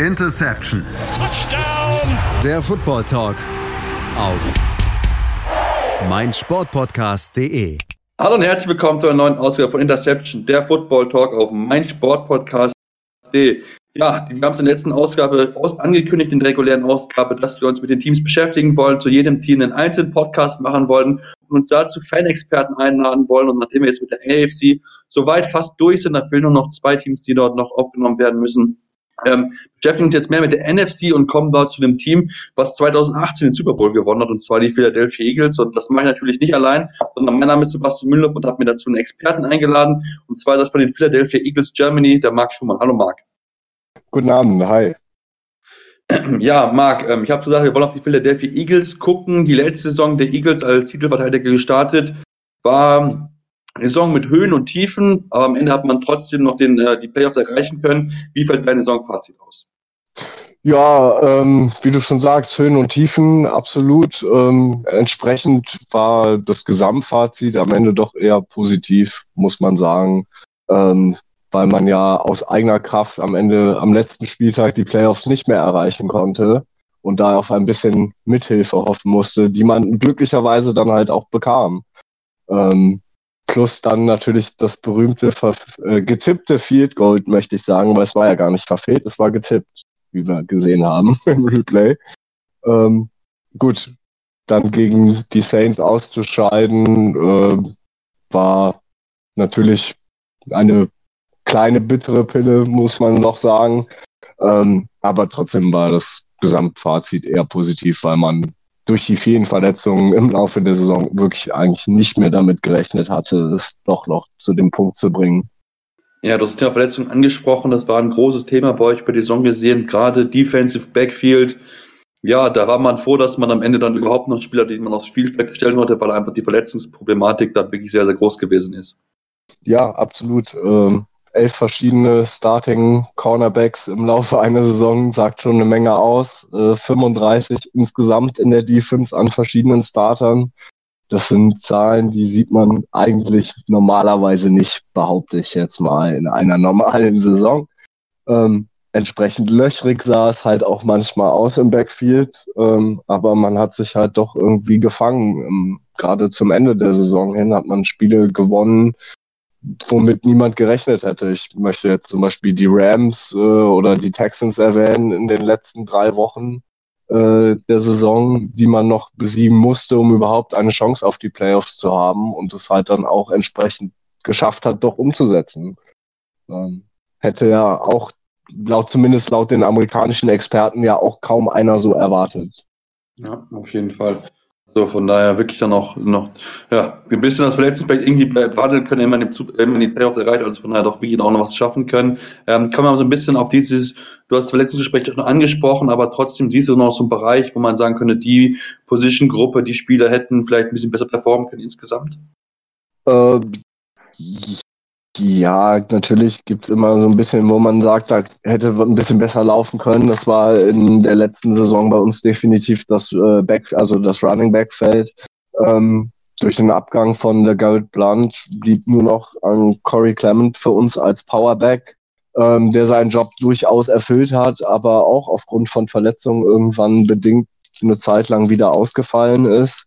Interception. Touchdown. Der Football Talk auf meinsportpodcast.de. Hallo und herzlich willkommen zu einer neuen Ausgabe von Interception, der Football Talk auf meinsportpodcast.de. Ja, wir haben es in der letzten Ausgabe aus angekündigt, in der regulären Ausgabe, dass wir uns mit den Teams beschäftigen wollen, zu jedem Team einen einzelnen Podcast machen wollen und uns dazu Fanexperten einladen wollen. Und nachdem wir jetzt mit der AFC soweit fast durch sind, da fehlen nur noch zwei Teams, die dort noch aufgenommen werden müssen, ähm, beschäftigen uns jetzt mehr mit der NFC und kommen dort zu dem Team, was 2018 den Super Bowl gewonnen hat, und zwar die Philadelphia Eagles. Und das mache ich natürlich nicht allein, sondern mein Name ist Sebastian Müller und habe mir dazu einen Experten eingeladen. Und zwar ist das von den Philadelphia Eagles Germany, der Marc Schumann. Hallo Marc. Guten Abend, hi. Ja, Marc, ähm, ich habe gesagt, wir wollen auf die Philadelphia Eagles gucken. Die letzte Saison der Eagles als Titelverteidiger gestartet war Saison mit Höhen und Tiefen, aber am Ende hat man trotzdem noch den, äh, die Playoffs erreichen können. Wie fällt deine Saisonfazit aus? Ja, ähm, wie du schon sagst, Höhen und Tiefen, absolut. Ähm, entsprechend war das Gesamtfazit am Ende doch eher positiv, muss man sagen. Ähm, weil man ja aus eigener Kraft am Ende, am letzten Spieltag die Playoffs nicht mehr erreichen konnte und da auf ein bisschen Mithilfe hoffen musste, die man glücklicherweise dann halt auch bekam. Ähm, plus dann natürlich das berühmte äh, getippte Field Gold, möchte ich sagen, weil es war ja gar nicht verfehlt, es war getippt, wie wir gesehen haben im Replay. Ähm, gut, dann gegen die Saints auszuscheiden, äh, war natürlich eine kleine bittere Pille, muss man noch sagen. Ähm, aber trotzdem war das Gesamtfazit eher positiv, weil man durch die vielen Verletzungen im Laufe der Saison wirklich eigentlich nicht mehr damit gerechnet hatte, es doch noch zu dem Punkt zu bringen. Ja, du hast das Thema Verletzungen angesprochen. Das war ein großes Thema bei euch bei der Saison gesehen. Gerade Defensive Backfield. Ja, da war man froh, dass man am Ende dann überhaupt noch Spieler, die man aufs Spielfeld stellen konnte, weil einfach die Verletzungsproblematik da wirklich sehr, sehr groß gewesen ist. Ja, absolut. Ähm, elf verschiedene Starting Cornerbacks im Laufe einer Saison sagt schon eine Menge aus. Äh, 35 insgesamt in der Defense an verschiedenen Startern. Das sind Zahlen, die sieht man eigentlich normalerweise nicht, behaupte ich jetzt mal, in einer normalen Saison. Ähm, entsprechend löchrig sah es halt auch manchmal aus im Backfield, ähm, aber man hat sich halt doch irgendwie gefangen. Ähm, Gerade zum Ende der Saison hin hat man Spiele gewonnen, womit niemand gerechnet hätte. Ich möchte jetzt zum Beispiel die Rams äh, oder die Texans erwähnen in den letzten drei Wochen äh, der Saison, die man noch besiegen musste, um überhaupt eine Chance auf die Playoffs zu haben und es halt dann auch entsprechend geschafft hat, doch umzusetzen. Ähm, hätte ja auch laut zumindest laut den amerikanischen Experten ja auch kaum einer so erwartet. Ja, auf jeden Fall. So, von daher wirklich dann auch noch, ja, ein bisschen das Verletzungsberg irgendwie behandeln können, wenn man die Playoffs erreicht, also von daher doch wirklich auch noch was schaffen können. Ähm, kann man so ein bisschen auf dieses, du hast das Verletzungsgespräch schon angesprochen, aber trotzdem siehst du noch so einen Bereich, wo man sagen könnte, die Position-Gruppe, die Spieler hätten vielleicht ein bisschen besser performen können insgesamt? Äh, ja, natürlich gibt's immer so ein bisschen, wo man sagt, da hätte ein bisschen besser laufen können. Das war in der letzten Saison bei uns definitiv das äh, Back, also das Running Backfeld. Ähm, durch den Abgang von der Garrett Blunt blieb nur noch ein Corey Clement für uns als Powerback, ähm, der seinen Job durchaus erfüllt hat, aber auch aufgrund von Verletzungen irgendwann bedingt eine Zeit lang wieder ausgefallen ist.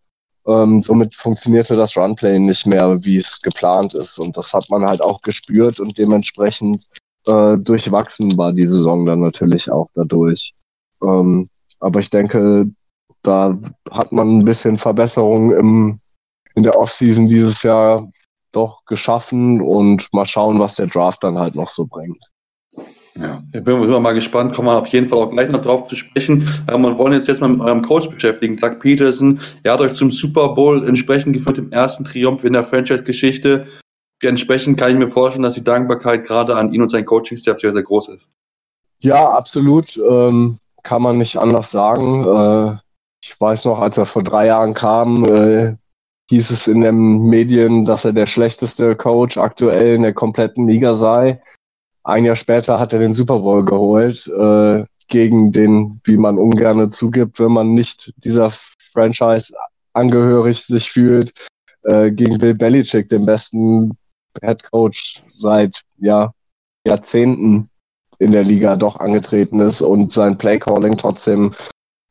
Ähm, somit funktionierte das Runplay nicht mehr, wie es geplant ist. Und das hat man halt auch gespürt und dementsprechend äh, durchwachsen war die Saison dann natürlich auch dadurch. Ähm, aber ich denke, da hat man ein bisschen Verbesserung im, in der Offseason dieses Jahr doch geschaffen und mal schauen, was der Draft dann halt noch so bringt. Ja, ich bin immer mal gespannt, kommen wir auf jeden Fall auch gleich noch drauf zu sprechen. Ähm, und wollen jetzt jetzt mal mit eurem Coach beschäftigen, Doug Peterson. Er hat euch zum Super Bowl entsprechend geführt, im ersten Triumph in der Franchise-Geschichte. Entsprechend kann ich mir vorstellen, dass die Dankbarkeit gerade an ihn und sein Coaching-Staff sehr, sehr groß ist. Ja, absolut. Ähm, kann man nicht anders sagen. Äh, ich weiß noch, als er vor drei Jahren kam, äh, hieß es in den Medien, dass er der schlechteste Coach aktuell in der kompletten Liga sei. Ein Jahr später hat er den Super Bowl geholt, äh, gegen den, wie man ungern zugibt, wenn man nicht dieser Franchise angehörig sich fühlt, äh, gegen Bill Belichick, den besten Head Coach seit ja, Jahrzehnten. in der Liga doch angetreten ist und sein Playcalling trotzdem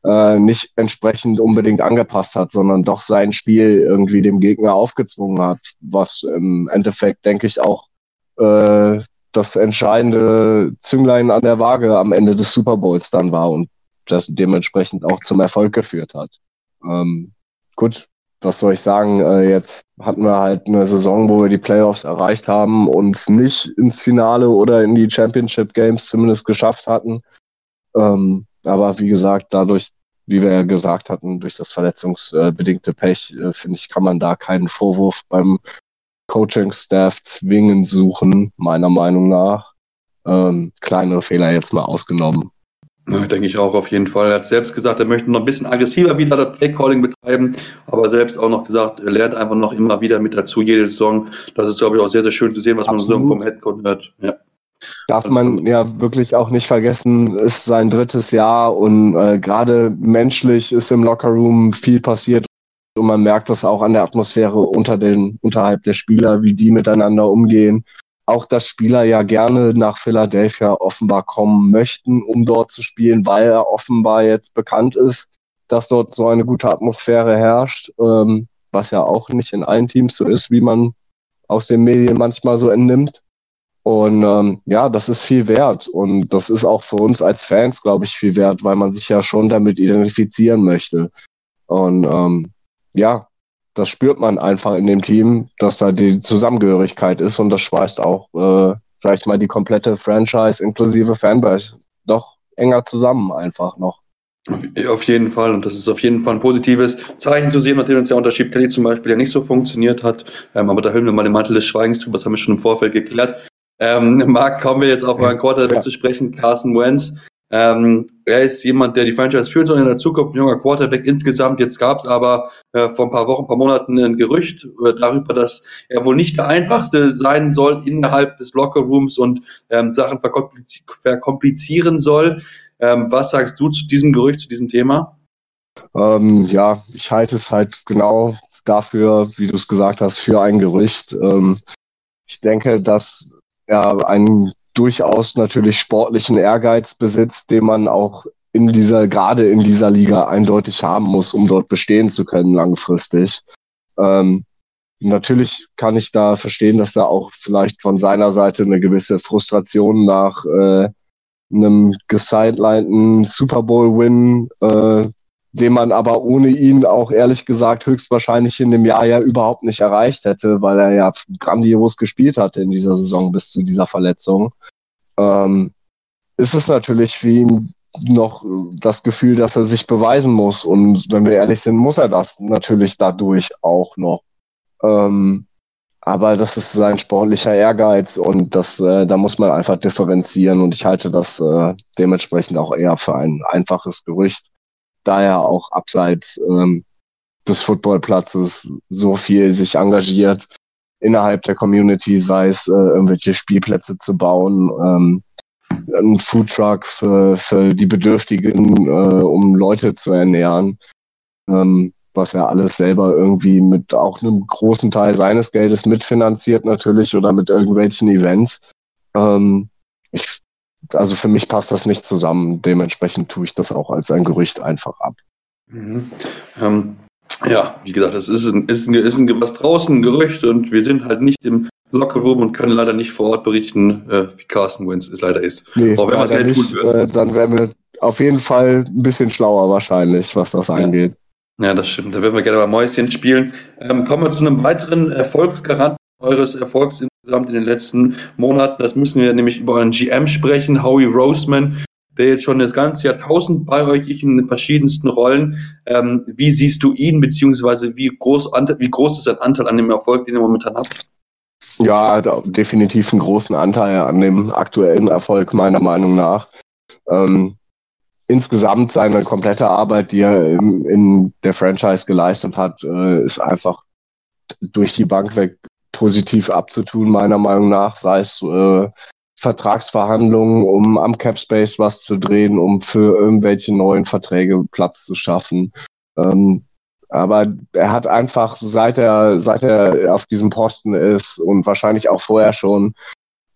äh, nicht entsprechend unbedingt angepasst hat, sondern doch sein Spiel irgendwie dem Gegner aufgezwungen hat, was im Endeffekt, denke ich, auch äh, das entscheidende Zünglein an der Waage am Ende des Super Bowls dann war und das dementsprechend auch zum Erfolg geführt hat. Ähm, gut, was soll ich sagen? Äh, jetzt hatten wir halt eine Saison, wo wir die Playoffs erreicht haben, uns nicht ins Finale oder in die Championship Games zumindest geschafft hatten. Ähm, aber wie gesagt, dadurch, wie wir ja gesagt hatten, durch das verletzungsbedingte Pech, äh, finde ich, kann man da keinen Vorwurf beim Coaching-Staff zwingend suchen, meiner Meinung nach. Ähm, kleinere Fehler jetzt mal ausgenommen. Ja, denke ich auch auf jeden Fall. Er hat selbst gesagt, er möchte noch ein bisschen aggressiver wieder das Playcalling betreiben, aber selbst auch noch gesagt, er lernt einfach noch immer wieder mit dazu, jede Saison. Das ist, glaube ich, auch sehr, sehr schön zu sehen, was Absolut. man so vom Headcoach hört. Ja. Darf man ja wirklich auch nicht vergessen, ist sein drittes Jahr und äh, gerade menschlich ist im Lockerroom viel passiert und man merkt das auch an der Atmosphäre unter den, unterhalb der Spieler, wie die miteinander umgehen. Auch dass Spieler ja gerne nach Philadelphia offenbar kommen möchten, um dort zu spielen, weil er offenbar jetzt bekannt ist, dass dort so eine gute Atmosphäre herrscht, ähm, was ja auch nicht in allen Teams so ist, wie man aus den Medien manchmal so entnimmt. Und ähm, ja, das ist viel wert. Und das ist auch für uns als Fans, glaube ich, viel wert, weil man sich ja schon damit identifizieren möchte. Und ähm, ja, das spürt man einfach in dem Team, dass da die Zusammengehörigkeit ist und das schweißt auch, äh, sag ich mal, die komplette Franchise inklusive Fanbase doch enger zusammen einfach noch. Auf jeden Fall. Und das ist auf jeden Fall ein positives Zeichen zu sehen, nachdem uns der Unterschied Kelly zum Beispiel ja nicht so funktioniert hat. Ähm, aber da hüllen wir mal den Mantel des Schweigens drüber. Das haben wir schon im Vorfeld geklärt. Ähm, Marc, kommen wir jetzt auf einen Quarterback ja. zu sprechen. Carson Wentz. Ähm, er ist jemand, der die Franchise führen soll in der Zukunft, ein junger Quarterback insgesamt. Jetzt gab es aber äh, vor ein paar Wochen, ein paar Monaten ein Gerücht äh, darüber, dass er wohl nicht der einfachste sein soll innerhalb des Lockerrooms und ähm, Sachen verkompliz verkomplizieren soll. Ähm, was sagst du zu diesem Gerücht, zu diesem Thema? Ähm, ja, ich halte es halt genau dafür, wie du es gesagt hast, für ein Gerücht. Ähm, ich denke, dass er ein durchaus natürlich sportlichen Ehrgeiz besitzt, den man auch in dieser, gerade in dieser Liga eindeutig haben muss, um dort bestehen zu können langfristig. Ähm, natürlich kann ich da verstehen, dass da auch vielleicht von seiner Seite eine gewisse Frustration nach äh, einem gesidelinten Super Bowl-Win, äh, den man aber ohne ihn auch ehrlich gesagt höchstwahrscheinlich in dem Jahr ja überhaupt nicht erreicht hätte, weil er ja grandios gespielt hatte in dieser Saison bis zu dieser Verletzung. Ähm, ist es natürlich für ihn noch das Gefühl, dass er sich beweisen muss. Und wenn wir ehrlich sind, muss er das natürlich dadurch auch noch. Ähm, aber das ist sein sportlicher Ehrgeiz und das, äh, da muss man einfach differenzieren. Und ich halte das äh, dementsprechend auch eher für ein einfaches Gerücht da er auch abseits ähm, des Footballplatzes so viel sich engagiert innerhalb der Community, sei es äh, irgendwelche Spielplätze zu bauen, ähm, ein Foodtruck für, für die Bedürftigen, äh, um Leute zu ernähren, ähm, was er alles selber irgendwie mit auch einem großen Teil seines Geldes mitfinanziert natürlich oder mit irgendwelchen Events. Ähm, ich also für mich passt das nicht zusammen. Dementsprechend tue ich das auch als ein Gerücht einfach ab. Mhm. Ähm, ja, wie gesagt, es ist, ein, ist, ein, ist ein, was draußen, ein Gerücht und wir sind halt nicht im Lockerroom und können leider nicht vor Ort berichten, äh, wie Carsten Wentz es leider ist. Nee, Auch wenn man es nicht, tun würde. Äh, dann wären wir auf jeden Fall ein bisschen schlauer wahrscheinlich, was das ja. angeht. Ja, das stimmt. Da werden wir gerne mal Mäuschen spielen. Ähm, kommen wir zu einem weiteren Erfolgsgaranten eures Erfolgs insgesamt in den letzten Monaten. Das müssen wir nämlich über euren GM sprechen, Howie Roseman, der jetzt schon das ganze Jahrtausend bei euch ist in verschiedensten Rollen. Ähm, wie siehst du ihn, beziehungsweise wie groß, wie groß ist sein Anteil an dem Erfolg, den er momentan hat? Ja, hat definitiv einen großen Anteil an dem aktuellen Erfolg, meiner Meinung nach. Ähm, insgesamt seine komplette Arbeit, die er in, in der Franchise geleistet hat, äh, ist einfach durch die Bank weg positiv abzutun, meiner Meinung nach, sei es äh, Vertragsverhandlungen, um am Cap Space was zu drehen, um für irgendwelche neuen Verträge Platz zu schaffen. Ähm, aber er hat einfach, seit er, seit er auf diesem Posten ist und wahrscheinlich auch vorher schon,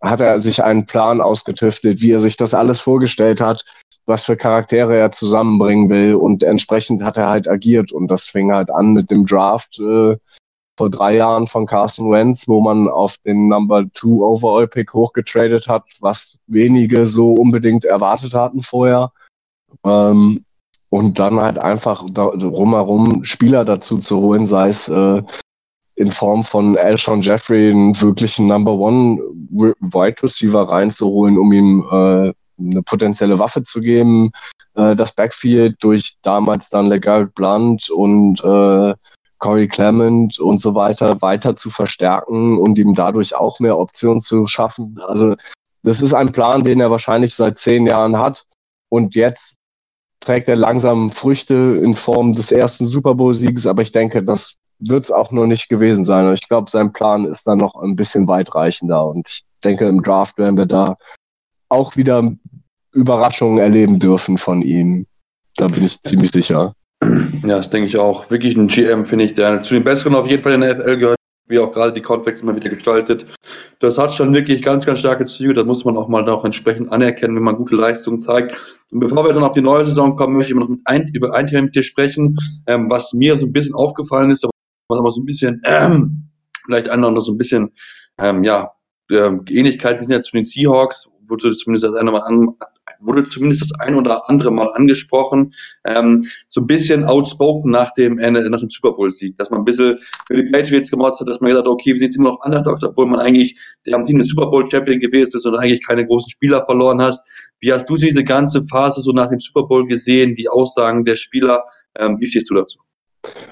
hat er sich einen Plan ausgetüftelt, wie er sich das alles vorgestellt hat, was für Charaktere er zusammenbringen will und entsprechend hat er halt agiert und das fing halt an mit dem Draft äh, vor drei Jahren von Carson Wentz, wo man auf den Number Two Overall Pick hochgetradet hat, was wenige so unbedingt erwartet hatten vorher. Ähm, und dann halt einfach drumherum Spieler dazu zu holen, sei es äh, in Form von Alshon Jeffrey einen wirklichen Number One Wide Receiver reinzuholen, um ihm äh, eine potenzielle Waffe zu geben, äh, das Backfield durch damals dann LeGarrette Blunt und äh, Corey Clement und so weiter weiter zu verstärken und ihm dadurch auch mehr Optionen zu schaffen. Also das ist ein Plan, den er wahrscheinlich seit zehn Jahren hat und jetzt trägt er langsam Früchte in Form des ersten Super Bowl-Sieges, aber ich denke, das wird es auch noch nicht gewesen sein. Ich glaube, sein Plan ist dann noch ein bisschen weitreichender und ich denke, im Draft werden wir da auch wieder Überraschungen erleben dürfen von ihm. Da bin ich ziemlich sicher. Ja, das denke ich auch. Wirklich ein GM, finde ich, der zu den Besseren auf jeden Fall in der NFL gehört, wie auch gerade die Convex immer wieder gestaltet. Das hat schon wirklich ganz, ganz starke Züge. Das muss man auch mal auch entsprechend anerkennen, wenn man gute Leistungen zeigt. Und bevor wir dann auf die neue Saison kommen, möchte ich noch mit ein, über ein Thema mit dir sprechen, ähm, was mir so ein bisschen aufgefallen ist, was aber so ein bisschen, ähm, vielleicht andere so ein bisschen, ähm, ja, ähm, Ähnlichkeit sind ja zu den Seahawks, wurde zumindest das eine Mal an, wurde zumindest das ein oder andere Mal angesprochen, ähm, so ein bisschen outspoken nach dem Ende, nach dem Super Bowl Sieg, dass man ein bisschen für die Patriots gemotzt hat, dass man gesagt hat, okay, wir sind jetzt immer noch Underdogs, obwohl man eigentlich der am Team des Super Bowl Champion gewesen ist und eigentlich keine großen Spieler verloren hast. Wie hast du diese ganze Phase so nach dem Super Bowl gesehen, die Aussagen der Spieler? Ähm, wie stehst du dazu?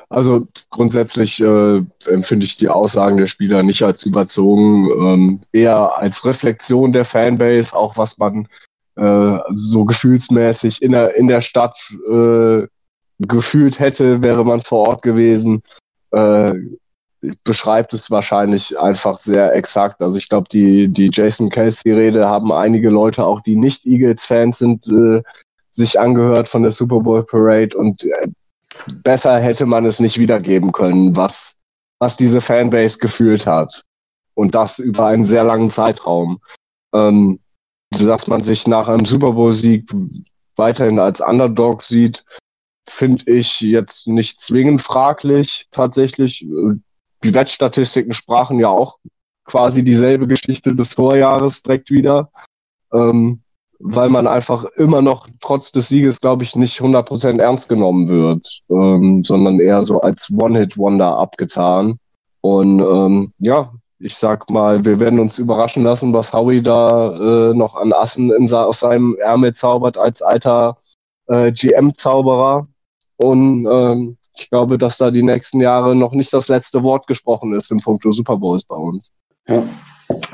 Also grundsätzlich äh, empfinde ich die Aussagen der Spieler nicht als überzogen, ähm, eher als Reflexion der Fanbase, auch was man äh, so gefühlsmäßig in der, in der Stadt äh, gefühlt hätte, wäre man vor Ort gewesen. Äh, beschreibt es wahrscheinlich einfach sehr exakt. Also ich glaube, die, die Jason Kelsey-Rede haben einige Leute, auch die nicht Eagles-Fans sind, äh, sich angehört von der Super Bowl Parade und äh, besser hätte man es nicht wiedergeben können, was, was diese Fanbase gefühlt hat. Und das über einen sehr langen Zeitraum. Ähm, dass man sich nach einem Super Bowl-Sieg weiterhin als Underdog sieht, finde ich jetzt nicht zwingend fraglich. Tatsächlich, die Wettstatistiken sprachen ja auch quasi dieselbe Geschichte des Vorjahres direkt wieder. Ähm, weil man einfach immer noch trotz des Sieges, glaube ich, nicht 100% ernst genommen wird, ähm, sondern eher so als One-Hit-Wonder abgetan. Und ähm, ja, ich sag mal, wir werden uns überraschen lassen, was Howie da äh, noch an Assen in, aus seinem Ärmel zaubert als alter äh, GM-Zauberer. Und ähm, ich glaube, dass da die nächsten Jahre noch nicht das letzte Wort gesprochen ist im Punkt Super Bowls bei uns. Ja,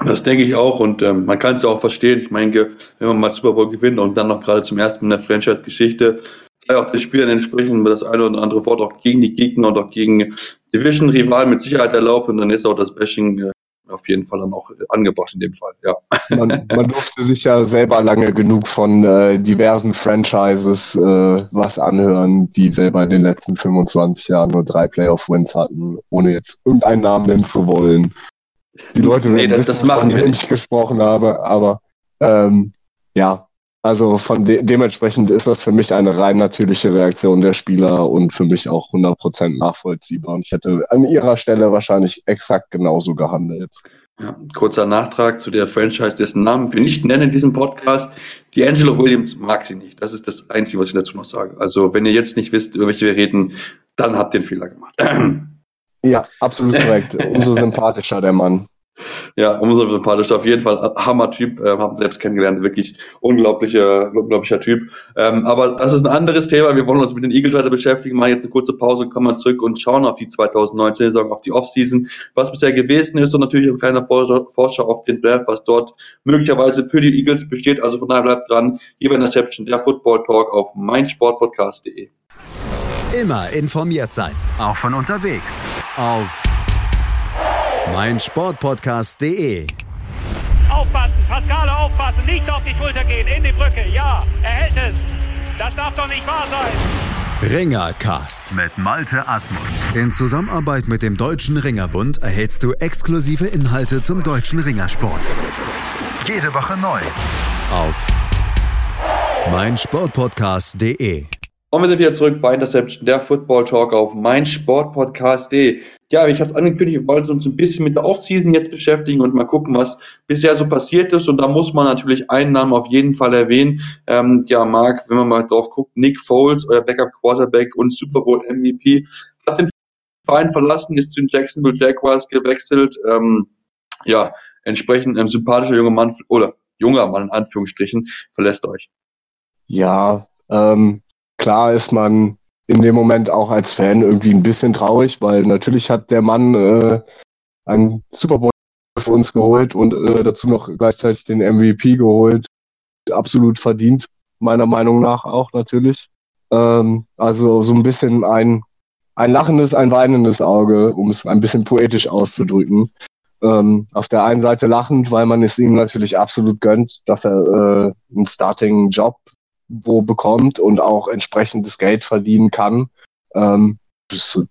das denke ich auch und ähm, man kann es ja auch verstehen. Ich meine, wenn man mal Super Bowl gewinnt und dann noch gerade zum ersten Mal in der Franchise-Geschichte, sei auch der Spieler entsprechend das eine oder andere Wort auch gegen die Gegner und auch gegen Division-Rivalen mit Sicherheit erlaubt und dann ist auch das Bashing äh, auf jeden Fall dann auch angebracht in dem Fall, ja. Man, man durfte sich ja selber lange genug von äh, diversen Franchises äh, was anhören, die selber in den letzten 25 Jahren nur drei Playoff-Wins hatten, ohne jetzt irgendeinen Namen nennen zu wollen. Die Leute nee, das, das machen wir nicht gesprochen habe, aber ähm, ja, also von de dementsprechend ist das für mich eine rein natürliche Reaktion der Spieler und für mich auch 100% nachvollziehbar. Und ich hätte an ihrer Stelle wahrscheinlich exakt genauso gehandelt. Ja, kurzer Nachtrag zu der Franchise, dessen Namen wir nicht nennen in diesem Podcast. Die Angelo Williams mag sie nicht. Das ist das Einzige, was ich dazu noch sage. Also wenn ihr jetzt nicht wisst, über welche wir reden, dann habt ihr einen Fehler gemacht. Ja, absolut korrekt. Umso sympathischer der Mann. Ja, umso sympathischer. Auf jeden Fall Hammer-Typ. Äh, haben selbst kennengelernt. Wirklich unglaublicher, unglaublicher Typ. Ähm, aber das ist ein anderes Thema. Wir wollen uns mit den Eagles weiter beschäftigen. Machen jetzt eine kurze Pause, kommen wir zurück und schauen auf die 2019-Saison, auf die Offseason, was bisher gewesen ist und natürlich ein kleiner Vorschau auf den Draft, was dort möglicherweise für die Eagles besteht. Also von daher bleibt dran. Hier bei Interception, der Football Talk auf meinsportpodcast.de. Immer informiert sein, auch von unterwegs. Auf meinsportpodcast.de. Aufpassen, Pascale aufpassen, nicht auf die Schulter gehen, in die Brücke, ja, er hält es. Das darf doch nicht wahr sein. Ringercast mit Malte Asmus. In Zusammenarbeit mit dem Deutschen Ringerbund erhältst du exklusive Inhalte zum deutschen Ringersport. Jede Woche neu. Auf meinsportpodcast.de. Und wir sind wieder zurück bei Interception, der Football Talk auf meinsportpodcast.de. Ja, ich habe es angekündigt, wir wollten uns ein bisschen mit der Offseason jetzt beschäftigen und mal gucken, was bisher so passiert ist. Und da muss man natürlich einen Namen auf jeden Fall erwähnen. Ähm, ja, Marc, wenn man mal drauf guckt, Nick Foles, euer Backup Quarterback und Super Bowl MVP, hat den Verein verlassen, ist zu den Jacksonville Jaguars gewechselt. Ähm, ja, entsprechend ein sympathischer junger Mann oder junger Mann in Anführungsstrichen verlässt euch. Ja, ähm, klar ist man in dem Moment auch als Fan irgendwie ein bisschen traurig, weil natürlich hat der Mann äh, einen Super Bowl für uns geholt und äh, dazu noch gleichzeitig den MVP geholt. Absolut verdient, meiner Meinung nach auch natürlich. Ähm, also so ein bisschen ein, ein lachendes, ein weinendes Auge, um es ein bisschen poetisch auszudrücken. Ähm, auf der einen Seite lachend, weil man es ihm natürlich absolut gönnt, dass er äh, einen Starting-Job wo bekommt und auch entsprechendes Geld verdienen kann. Ähm,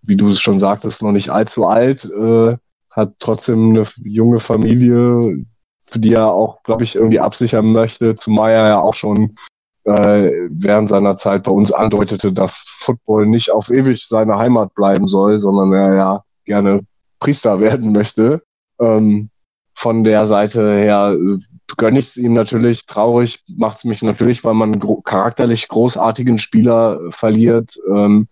wie du es schon sagtest, noch nicht allzu alt, äh, hat trotzdem eine junge Familie, für die er auch, glaube ich, irgendwie absichern möchte, zumal er ja auch schon äh, während seiner Zeit bei uns andeutete, dass Football nicht auf ewig seine Heimat bleiben soll, sondern er ja gerne Priester werden möchte. Ähm, von der Seite her äh, gönne ich es ihm natürlich. Traurig macht es mich natürlich, weil man gro charakterlich großartigen Spieler äh, verliert, ähm,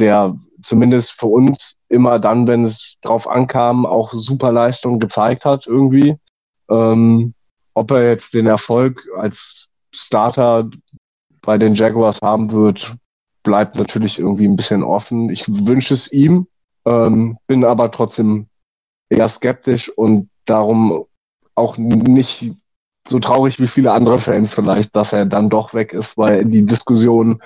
der zumindest für uns immer dann, wenn es drauf ankam, auch super Leistung gezeigt hat irgendwie. Ähm, ob er jetzt den Erfolg als Starter bei den Jaguars haben wird, bleibt natürlich irgendwie ein bisschen offen. Ich wünsche es ihm, ähm, bin aber trotzdem eher skeptisch und darum auch nicht so traurig wie viele andere Fans vielleicht, dass er dann doch weg ist, weil die Diskussion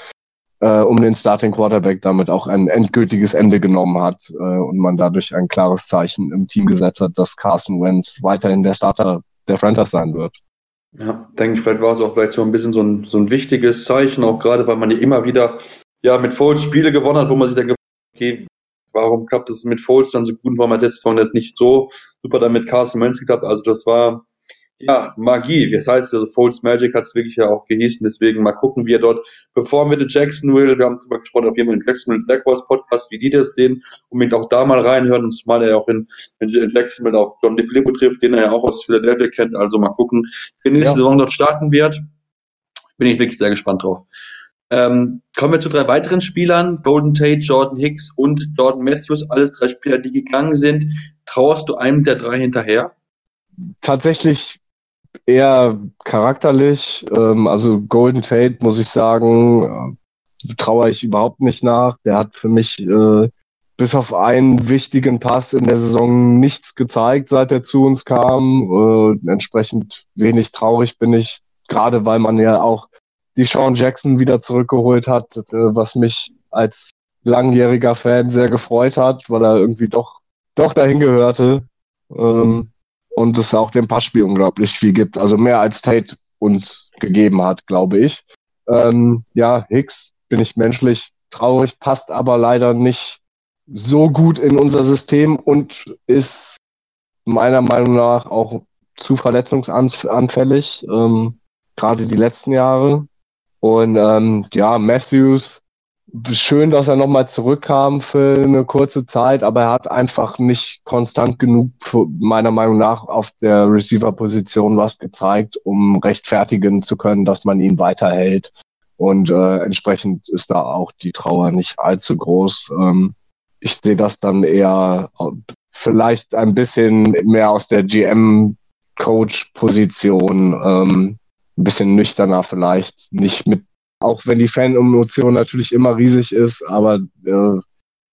äh, um den Starting Quarterback damit auch ein endgültiges Ende genommen hat äh, und man dadurch ein klares Zeichen im Team gesetzt hat, dass Carson Wentz weiterhin der Starter der Franchise sein wird. Ja, denke ich, vielleicht war es auch vielleicht so ein bisschen so ein, so ein wichtiges Zeichen, auch gerade weil man ja immer wieder ja mit Foles Spiele gewonnen hat, wo man sich dann gefragt okay, warum klappt es mit Foles dann so gut, warum hat jetzt von jetzt nicht so super dann mit Carson Wentz geklappt. Also das war ja Magie. Das heißt, also Foles Magic hat es wirklich ja auch gehießen. Deswegen mal gucken, wie er dort performen wird in Jacksonville. Wir haben darüber gesprochen auf jeden Fall im Jacksonville Jaguars Podcast, wie die das sehen. Unbedingt auch da mal reinhören und zumal er auch in, in Jacksonville auf John DeFilippo trifft, den er ja auch aus Philadelphia kennt. Also mal gucken, wie die nächste ja. Saison dort starten wird. Bin ich wirklich sehr gespannt drauf. Ähm, kommen wir zu drei weiteren Spielern. Golden Tate, Jordan Hicks und Jordan Matthews. Alles drei Spieler, die gegangen sind. Trauerst du einem der drei hinterher? Tatsächlich eher charakterlich. Ähm, also Golden Tate, muss ich sagen, äh, traue ich überhaupt nicht nach. Der hat für mich äh, bis auf einen wichtigen Pass in der Saison nichts gezeigt, seit er zu uns kam. Äh, entsprechend wenig traurig bin ich, gerade weil man ja auch die Sean Jackson wieder zurückgeholt hat, äh, was mich als langjähriger Fan sehr gefreut hat, weil er irgendwie doch, doch dahin gehörte. Ähm, und es auch dem Passspiel unglaublich viel gibt. Also mehr als Tate uns gegeben hat, glaube ich. Ähm, ja, Hicks bin ich menschlich traurig, passt aber leider nicht so gut in unser System und ist meiner Meinung nach auch zu verletzungsanfällig, ähm, gerade die letzten Jahre. Und ähm, ja, Matthews, schön, dass er nochmal zurückkam für eine kurze Zeit, aber er hat einfach nicht konstant genug, meiner Meinung nach, auf der Receiver-Position was gezeigt, um rechtfertigen zu können, dass man ihn weiterhält. Und äh, entsprechend ist da auch die Trauer nicht allzu groß. Ähm, ich sehe das dann eher vielleicht ein bisschen mehr aus der GM-Coach-Position. Ähm, ein bisschen nüchterner vielleicht, nicht mit, auch wenn die Fan-Emotion natürlich immer riesig ist, aber äh,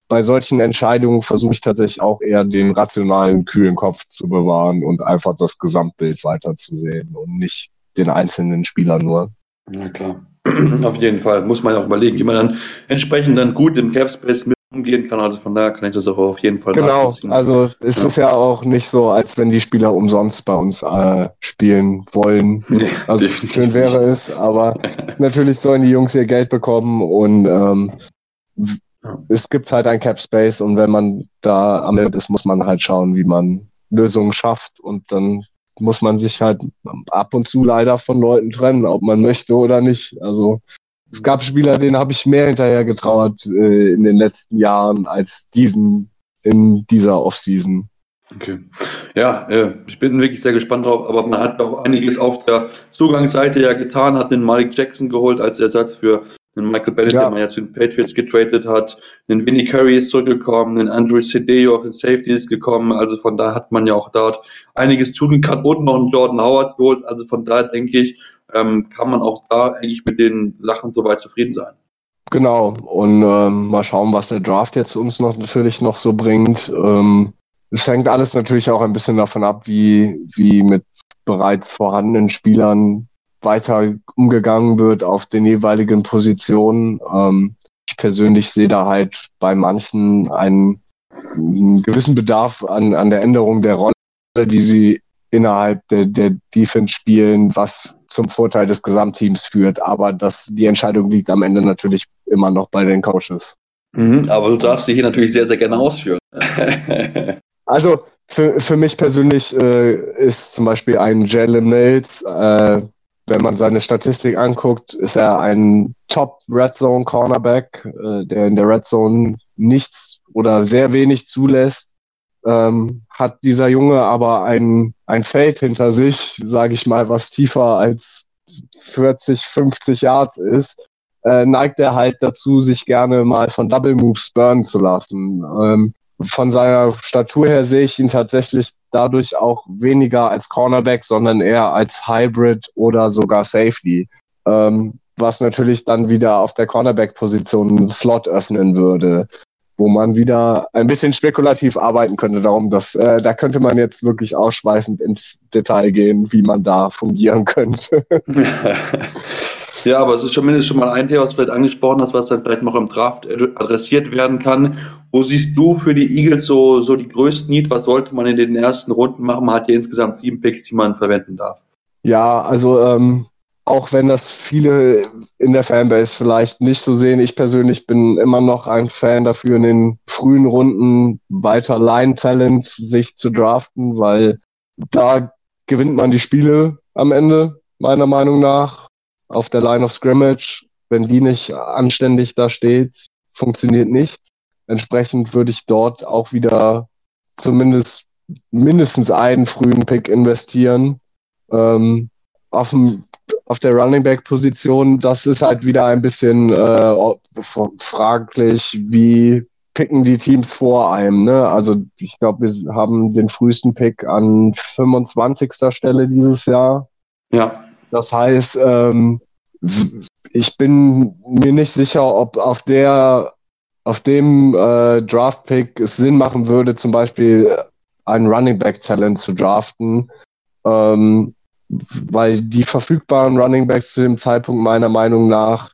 bei solchen Entscheidungen versuche ich tatsächlich auch eher den rationalen, kühlen Kopf zu bewahren und einfach das Gesamtbild weiterzusehen und nicht den einzelnen Spieler nur. Na klar. Auf jeden Fall muss man ja auch überlegen, wie man dann entsprechend dann gut im Capspace mit umgehen kann. Also von daher kann ich das auch auf jeden Fall Genau, also es ja. ist ja auch nicht so, als wenn die Spieler umsonst bei uns äh, spielen wollen. Nee, also schön wäre es, aber natürlich sollen die Jungs ihr Geld bekommen und ähm, es gibt halt ein Cap Space und wenn man da am Ende ist, muss man halt schauen, wie man Lösungen schafft und dann muss man sich halt ab und zu leider von Leuten trennen, ob man möchte oder nicht. Also es gab Spieler, denen habe ich mehr hinterher getrauert äh, in den letzten Jahren als diesen in dieser Offseason. Okay. Ja, äh, ich bin wirklich sehr gespannt drauf, aber man hat auch einiges auf der Zugangsseite ja getan, hat den Mike Jackson geholt als Ersatz für den Michael Bennett, ja. den man ja zu den Patriots getradet hat, den Vinnie Curry ist zurückgekommen, den Andrew Cedeo auf den Safety ist gekommen, also von da hat man ja auch dort einiges tun können und noch einen Jordan Howard geholt, also von da denke ich, ähm, kann man auch da eigentlich mit den Sachen soweit zufrieden sein. Genau, und ähm, mal schauen, was der Draft jetzt uns noch natürlich noch so bringt. Ähm, es hängt alles natürlich auch ein bisschen davon ab, wie, wie mit bereits vorhandenen Spielern weiter umgegangen wird auf den jeweiligen Positionen. Ähm, ich persönlich sehe da halt bei manchen einen, einen gewissen Bedarf an, an der Änderung der Rolle, die sie innerhalb der, der Defense spielen, was zum Vorteil des Gesamtteams führt. Aber das, die Entscheidung liegt am Ende natürlich immer noch bei den Coaches. Mhm, aber du darfst sie hier natürlich sehr, sehr gerne ausführen. also für, für mich persönlich äh, ist zum Beispiel ein Jalen Mills, äh, wenn man seine Statistik anguckt, ist er ein Top Red Zone Cornerback, äh, der in der Red Zone nichts oder sehr wenig zulässt. Ähm, hat dieser Junge aber ein, ein Feld hinter sich, sage ich mal, was tiefer als 40, 50 Yards ist, äh, neigt er halt dazu, sich gerne mal von Double Moves burnen zu lassen. Ähm, von seiner Statur her sehe ich ihn tatsächlich dadurch auch weniger als Cornerback, sondern eher als Hybrid oder sogar Safety. Ähm, was natürlich dann wieder auf der Cornerback-Position einen Slot öffnen würde, wo man wieder ein bisschen spekulativ arbeiten könnte. Darum, dass äh, da könnte man jetzt wirklich ausschweifend ins Detail gehen, wie man da fungieren könnte. Ja, aber es ist zumindest schon mal ein Thema, was du vielleicht angesprochen hast, was dann vielleicht noch im Draft adressiert werden kann. Wo siehst du für die Eagles so, so die größten Need? Was sollte man in den ersten Runden machen? Man hat hier insgesamt sieben Picks, die man verwenden darf. Ja, also ähm, auch wenn das viele in der Fanbase vielleicht nicht so sehen, ich persönlich bin immer noch ein Fan dafür, in den frühen Runden weiter Line-Talent sich zu draften, weil da gewinnt man die Spiele am Ende, meiner Meinung nach auf der Line of Scrimmage. Wenn die nicht anständig da steht, funktioniert nichts. Entsprechend würde ich dort auch wieder zumindest mindestens einen frühen Pick investieren. Ähm, auf, dem, auf der Running Back Position, das ist halt wieder ein bisschen äh, fraglich, wie picken die Teams vor einem. Ne? Also ich glaube, wir haben den frühesten Pick an 25. Stelle dieses Jahr. Ja. Das heißt, ähm, ich bin mir nicht sicher, ob auf der auf dem äh, Draft-Pick es Sinn machen würde, zum Beispiel einen Running Back Talent zu draften, ähm, weil die verfügbaren Running Backs zu dem Zeitpunkt meiner Meinung nach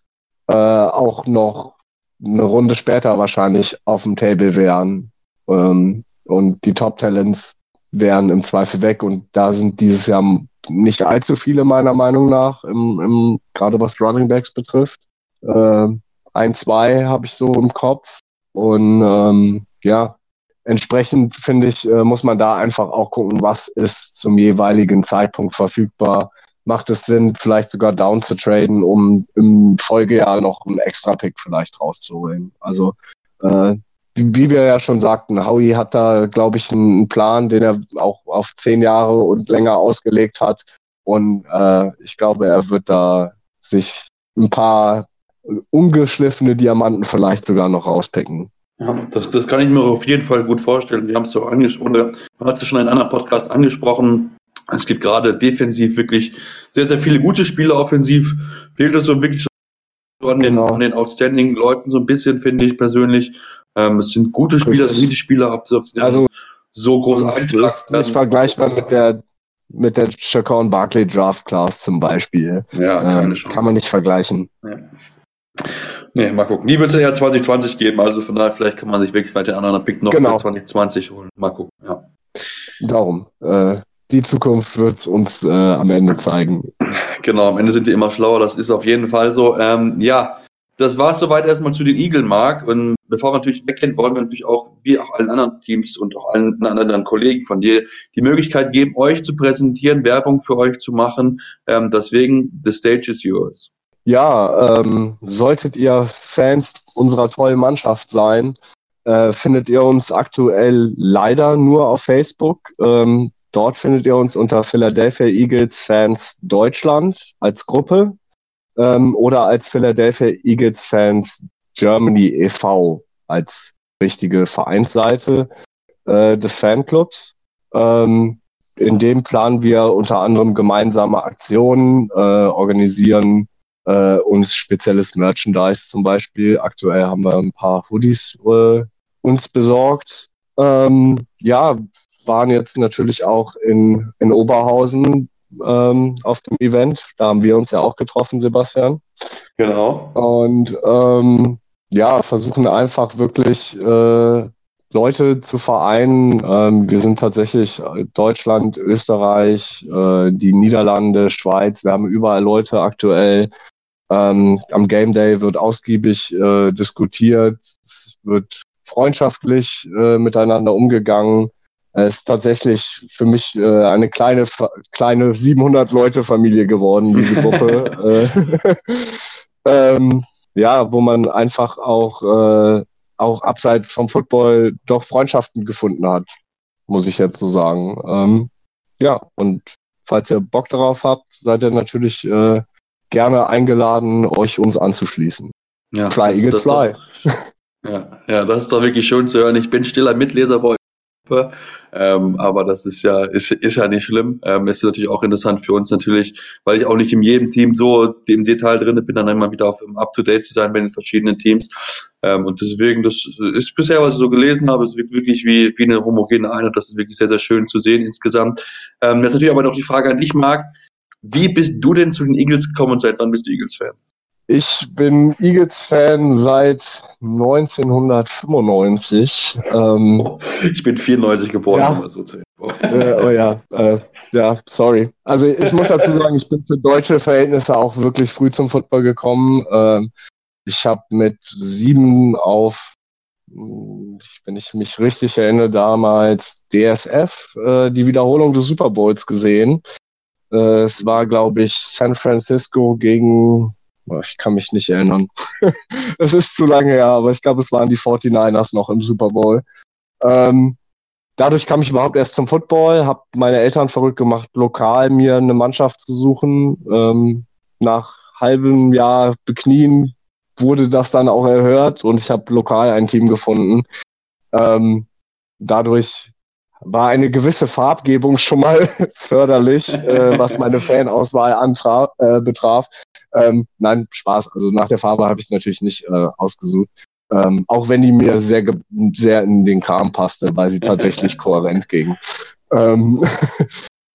äh, auch noch eine Runde später wahrscheinlich auf dem Table wären. Ähm, und die Top Talents wären im Zweifel weg und da sind dieses Jahr nicht allzu viele meiner Meinung nach, im, im, gerade was Running Backs betrifft. Äh, ein, zwei habe ich so im Kopf. Und ähm, ja, entsprechend finde ich, äh, muss man da einfach auch gucken, was ist zum jeweiligen Zeitpunkt verfügbar. Macht es Sinn, vielleicht sogar down zu traden, um im Folgejahr noch einen Extra-Pick vielleicht rauszuholen? Also äh, wie wir ja schon sagten, Howie hat da, glaube ich, einen Plan, den er auch auf zehn Jahre und länger ausgelegt hat. Und äh, ich glaube, er wird da sich ein paar ungeschliffene Diamanten vielleicht sogar noch rauspicken. Ja, das, das kann ich mir auf jeden Fall gut vorstellen. Wir haben es so angesprochen, man hat es schon in einem anderen Podcast angesprochen. Es gibt gerade defensiv wirklich sehr, sehr viele gute Spieler. Offensiv fehlt es so wirklich so an den, genau. an den outstanding Leuten so ein bisschen, finde ich persönlich. Ähm, es sind gute Spieler, solide Spieler, ob sie also, so groß das ist nicht vergleichbar mit der mit der Chacon Barkley Draft Class zum Beispiel. Ja, ähm, kann man nicht vergleichen. Ja. Nee, mal gucken. Die wird es ja 2020 geben, also von daher vielleicht kann man sich wirklich weiter einen anderen Pick noch genau. für 2020 holen. Mal gucken, ja. Darum. Äh, die Zukunft wird es uns äh, am Ende zeigen. Genau, am Ende sind wir immer schlauer, das ist auf jeden Fall so. Ähm, ja, das war es soweit erstmal zu den Eagle Mark. Und bevor wir natürlich weggehen, wollen wir natürlich auch, wie auch allen anderen Teams und auch allen anderen Kollegen von dir, die Möglichkeit geben, euch zu präsentieren, Werbung für euch zu machen. Ähm, deswegen, the stage is yours. Ja, ähm, solltet ihr Fans unserer tollen Mannschaft sein, äh, findet ihr uns aktuell leider nur auf Facebook. Ähm, dort findet ihr uns unter Philadelphia Eagles Fans Deutschland als Gruppe ähm, oder als Philadelphia Eagles Fans Germany e.V. als richtige Vereinsseite äh, des Fanclubs. Ähm, in dem planen wir unter anderem gemeinsame Aktionen, äh, organisieren äh, uns spezielles Merchandise zum Beispiel. Aktuell haben wir ein paar Hoodies äh, uns besorgt. Ähm, ja, waren jetzt natürlich auch in, in Oberhausen ähm, auf dem Event. Da haben wir uns ja auch getroffen, Sebastian. Genau. Und ähm, ja, versuchen einfach wirklich äh, Leute zu vereinen. Ähm, wir sind tatsächlich Deutschland, Österreich, äh, die Niederlande, Schweiz. Wir haben überall Leute aktuell. Ähm, am Game Day wird ausgiebig äh, diskutiert. Es wird freundschaftlich äh, miteinander umgegangen. Es ist tatsächlich für mich äh, eine kleine, kleine 700 Leute Familie geworden, diese Gruppe. äh, ähm, ja, wo man einfach auch, äh, auch abseits vom Football doch Freundschaften gefunden hat, muss ich jetzt so sagen. Ähm, ja, und falls ihr Bock darauf habt, seid ihr natürlich äh, gerne eingeladen, euch uns anzuschließen. Ja, fly, Eagles, fly. Doch, ja, ja, das ist doch wirklich schön zu hören. Ich bin stiller Mitleser bei ähm, aber das ist ja, ist, ist ja nicht schlimm. Ähm, ist natürlich auch interessant für uns natürlich, weil ich auch nicht in jedem Team so im Detail drin bin, dann einmal wieder auf up to date zu sein bei den verschiedenen Teams. Ähm, und deswegen, das ist bisher, was ich so gelesen habe, es wirkt wirklich wie, wie eine homogene Einheit. Das ist wirklich sehr, sehr schön zu sehen insgesamt. Ähm, jetzt natürlich aber noch die Frage an dich, Marc. Wie bist du denn zu den Eagles gekommen und seit wann bist du Eagles-Fan? Ich bin Eagles-Fan seit 1995. Ähm, ich bin 94 geboren, ja. so zu äh, Oh ja, äh, ja, sorry. Also ich muss dazu sagen, ich bin für deutsche Verhältnisse auch wirklich früh zum Football gekommen. Ähm, ich habe mit sieben auf, wenn ich mich richtig erinnere, damals DSF, äh, die Wiederholung des Super Bowls gesehen. Äh, es war, glaube ich, San Francisco gegen ich kann mich nicht erinnern. Es ist zu lange her, aber ich glaube, es waren die 49ers noch im Super Bowl. Ähm, dadurch kam ich überhaupt erst zum Football, habe meine Eltern verrückt gemacht, lokal mir eine Mannschaft zu suchen. Ähm, nach halbem Jahr beknien wurde das dann auch erhört und ich habe lokal ein Team gefunden. Ähm, dadurch war eine gewisse Farbgebung schon mal förderlich, äh, was meine Fanauswahl antraf, äh, betraf. Ähm, nein, Spaß. Also nach der Farbe habe ich natürlich nicht äh, ausgesucht. Ähm, auch wenn die mir sehr, sehr in den Kram passte, weil sie tatsächlich kohärent ging. Ähm,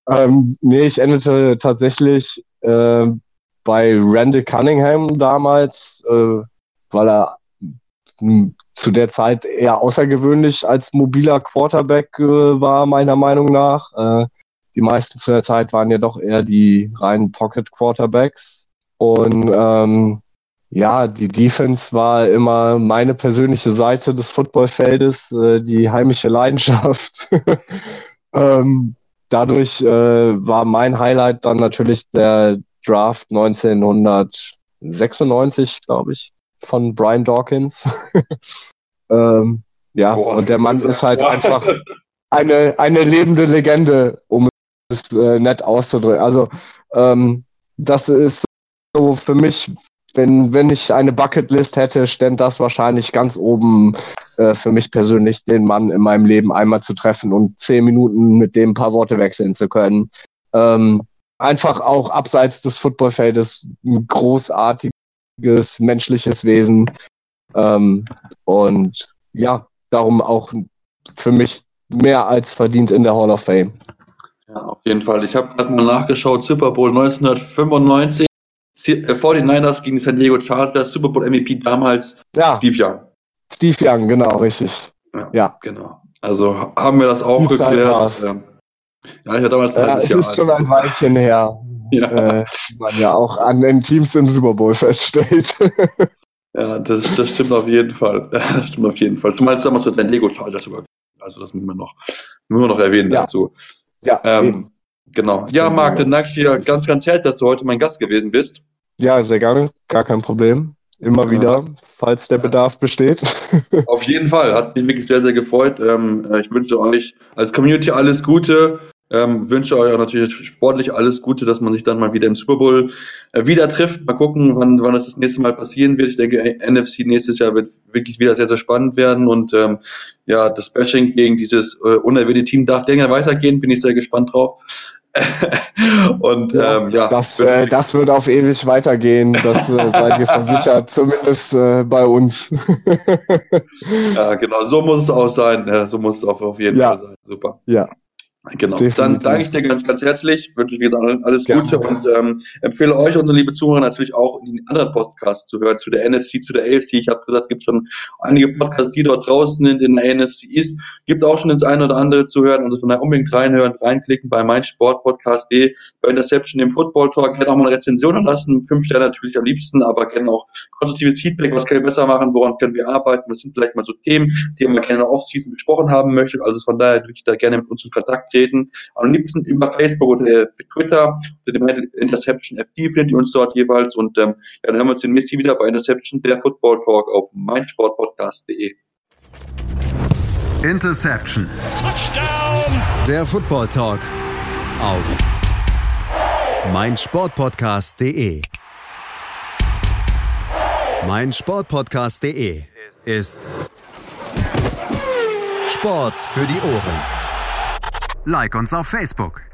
ähm, nee, ich endete tatsächlich äh, bei Randall Cunningham damals, äh, weil er hm, zu der Zeit eher außergewöhnlich als mobiler Quarterback äh, war, meiner Meinung nach. Äh, die meisten zu der Zeit waren ja doch eher die reinen Pocket Quarterbacks. Und ähm, ja, die Defense war immer meine persönliche Seite des Footballfeldes, äh, die heimische Leidenschaft. ähm, dadurch äh, war mein Highlight dann natürlich der Draft 1996, glaube ich, von Brian Dawkins. ähm, ja, Boah, und der Mann ist halt einfach eine, eine lebende Legende, um es äh, nett auszudrücken. Also ähm, das ist so für mich, wenn, wenn ich eine Bucketlist hätte, stand das wahrscheinlich ganz oben äh, für mich persönlich, den Mann in meinem Leben einmal zu treffen und zehn Minuten mit dem ein paar Worte wechseln zu können. Ähm, einfach auch abseits des Footballfeldes ein großartiges menschliches Wesen. Ähm, und ja, darum auch für mich mehr als verdient in der Hall of Fame. Ja, auf jeden Fall. Ich habe gerade mal nachgeschaut, Super Bowl 1995 49ers gegen die San Diego Chargers, Super Bowl MVP damals ja. Steve Young. Steve Young, genau, richtig. Ja, ja. genau. Also haben wir das auch geklärt. Ähm, ja, ich hatte damals ein Jahr ist schon ein Weilchen her. Ja. Äh, man ja auch an den Teams im Super Bowl feststellt. Ja, das, das stimmt auf jeden Fall. Das stimmt auf jeden Fall. Du meinst damals mit dein Lego Charger sogar. Also das müssen wir noch, müssen wir noch erwähnen Ja. dazu. Ja, Ähm, genau. Ja, Marc, dann danke ich dir ganz, ganz herzlich, dass du heute mein Gast gewesen bist. ja, sehr gerne. Gar kein Problem. Immer Ja. wieder, falls der Bedarf besteht. Auf jeden Fall. Hat mich wirklich sehr, sehr gefreut. Ähm, äh, ich wünsche euch als Community alles Gute. Ähm, wünsche euch auch natürlich sportlich alles Gute, dass man sich dann mal wieder im Super Bowl äh, wieder trifft. Mal gucken, wann, wann das das nächste Mal passieren wird. Ich denke, NFC nächstes Jahr wird wirklich wieder sehr, sehr spannend werden. Und ähm, ja, das Bashing gegen dieses äh, unerwähnte Team darf länger weitergehen. Bin ich sehr gespannt drauf. Und ähm, ja, Das, äh, das wird auf ewig weitergehen. Das äh, seid ihr versichert, zumindest äh, bei uns. ja, genau, so muss es auch sein. Ja, so muss es auch auf jeden Ja. Fall sein. Super. ja, Genau. Definitiv. Dann danke ich dir ganz, ganz herzlich. Wünsche wie gesagt alles Gerne. Gute und ähm, empfehle euch, unsere liebe Zuhörer, natürlich auch in den anderen Podcasts zu hören, zu der NFC, zu der AFC. Ich habe gesagt, es gibt schon einige Podcasts, die dort draußen sind in der NFC East. Gibt auch schon das eine oder andere zu hören. Also von daher unbedingt reinhören, reinklicken bei meinsportpodcast.de, bei Interception im Football Talk. Gerne auch mal eine Rezension lassen. Fünf Sterne natürlich am liebsten, aber gerne auch konstruktives Feedback. Was können wir besser machen? Woran können wir arbeiten? Was sind vielleicht mal so Themen, die man gerne in der Offseason besprochen haben möchte? Also von daher wirklich da gerne mit uns in Kontakt treten. Am liebsten über Facebook oder Twitter unter dem Interception FD findet ihr uns dort jeweils und ähm, ja, dann hören wir uns demnächst wieder bei Interception, der Football Talk auf meinsportpodcast.de. Interception. Touchdown! Der Football Talk auf meinsportpodcast.de. Meinsportpodcast.de ist Sport für die Ohren. Like uns auf Facebook.